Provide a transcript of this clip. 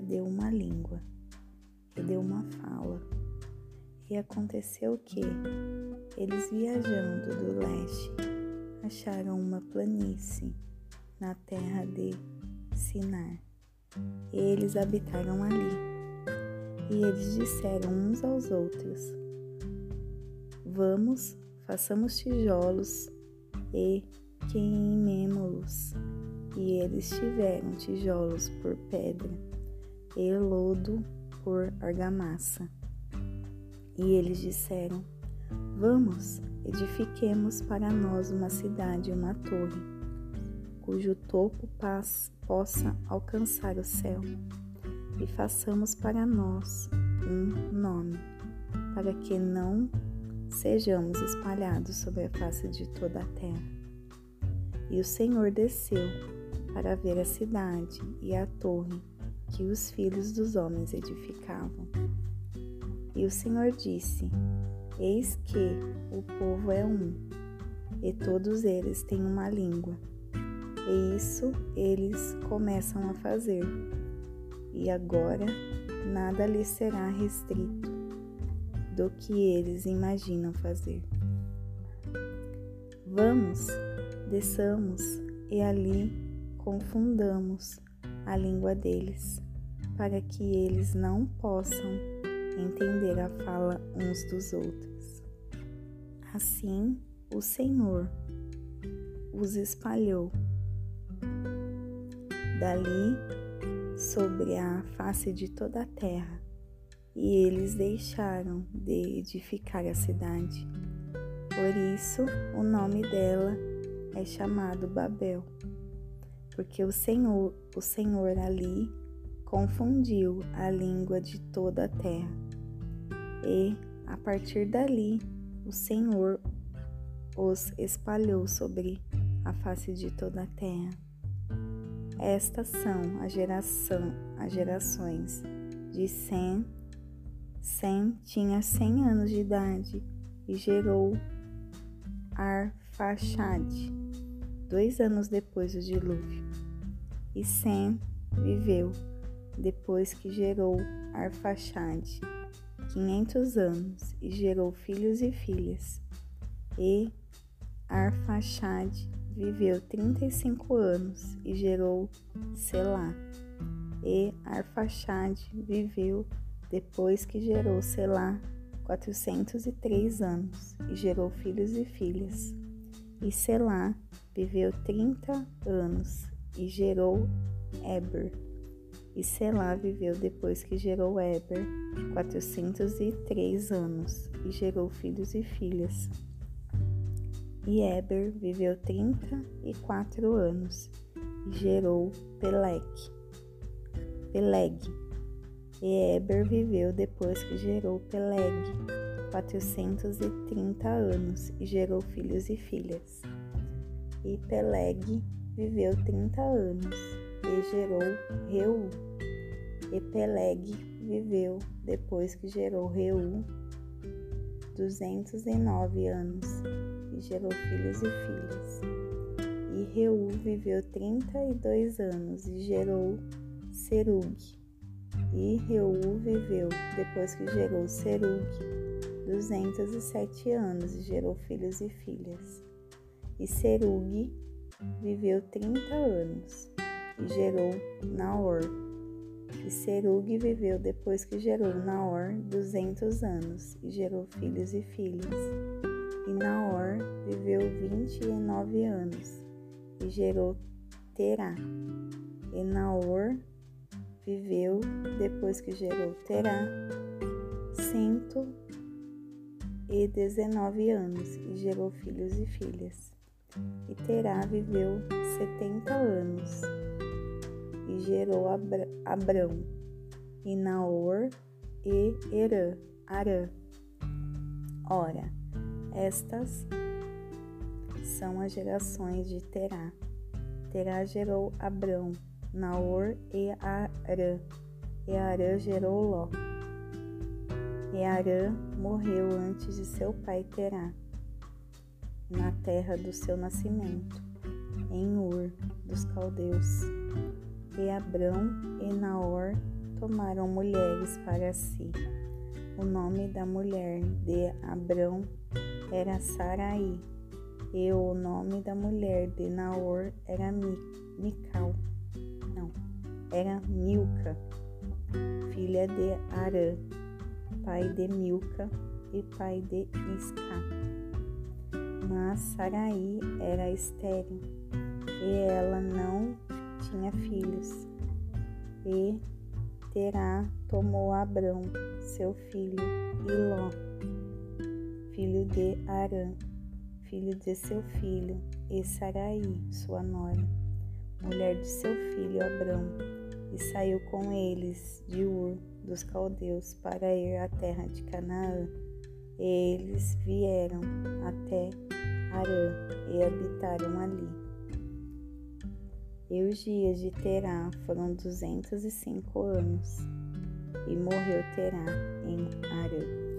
deu uma língua, e deu uma fala. E aconteceu que, eles viajando do leste, acharam uma planície na terra de Sinar. E eles habitaram ali. E eles disseram uns aos outros: Vamos, façamos tijolos e queimemo-los. E eles tiveram tijolos por pedra e lodo por argamassa. E eles disseram: Vamos, edifiquemos para nós uma cidade e uma torre, cujo topo paz, possa alcançar o céu, e façamos para nós um nome, para que não sejamos espalhados sobre a face de toda a terra. E o Senhor desceu para ver a cidade e a torre que os filhos dos homens edificavam. E o Senhor disse: Eis que o povo é um, e todos eles têm uma língua. E isso eles começam a fazer. E agora nada lhes será restrito do que eles imaginam fazer. Vamos, desçamos e ali confundamos a língua deles, para que eles não possam entender a fala uns dos outros. Assim, o Senhor os espalhou dali sobre a face de toda a terra e eles deixaram de edificar a cidade. Por isso, o nome dela é chamado Babel, porque o Senhor, o Senhor ali confundiu a língua de toda a terra. E, a partir dali, o Senhor os espalhou sobre a face de toda a terra. Estas são a geração, as gerações de Sem, Sem tinha cem anos de idade e gerou Arfaxade, dois anos depois do dilúvio. E Sem viveu, depois que gerou Arfaxade, quinhentos anos, e gerou filhos e filhas. E Arfaxade viveu trinta e cinco anos e gerou Selá e Arfaxade viveu depois que gerou Selá 403 anos e gerou filhos e filhas. E Selá viveu 30 anos e gerou Eber. E Selá viveu depois que gerou Eber 403 anos e gerou filhos e filhas. E Eber viveu 34 anos e gerou Peleque. Peleg. E Eber viveu depois que gerou Peleg 430 anos e gerou filhos e filhas. E Peleg viveu 30 anos e gerou Reu. E Peleg viveu depois que gerou Reu 209 anos e gerou filhos e filhas. E Reu viveu 32 anos e gerou Serug. E Reu viveu, depois que gerou Serug, 207 anos e gerou filhos e filhas. E Serug viveu 30 anos e gerou Naor. E Serug viveu depois que gerou Naor 200 anos e gerou filhos e filhas. E Naor viveu 29 anos e gerou Terá. E Naor viveu, depois que gerou Terá, cento e dezenove anos e gerou filhos e filhas. E Terá viveu setenta anos e gerou Abrão, e Naor e Herã, Arã. Ora, estas são as gerações de Terá. Terá gerou Abrão, Naor e Arã. E Arã gerou Ló. E Arã morreu antes de seu pai Terá, na terra do seu nascimento, em Ur dos caldeus. E Abrão e Naor tomaram mulheres para si. O nome da mulher de Abrão era Sarai, e o nome da mulher de Naor era Mical. Não, era Milca, filha de Arã, pai de Milca e pai de Isca. Mas Sarai era estéril e ela não tinha filhos. E Terá tomou Abrão, seu filho, e Ló, filho de Arã, filho de seu filho, e Sarai, sua nora, mulher de seu filho Abrão, e saiu com eles de Ur dos caldeus para ir à terra de Canaã. E eles vieram até Arã e habitaram ali. E os dias de Terá foram duzentos e cinco anos, e morreu Terá em Arã.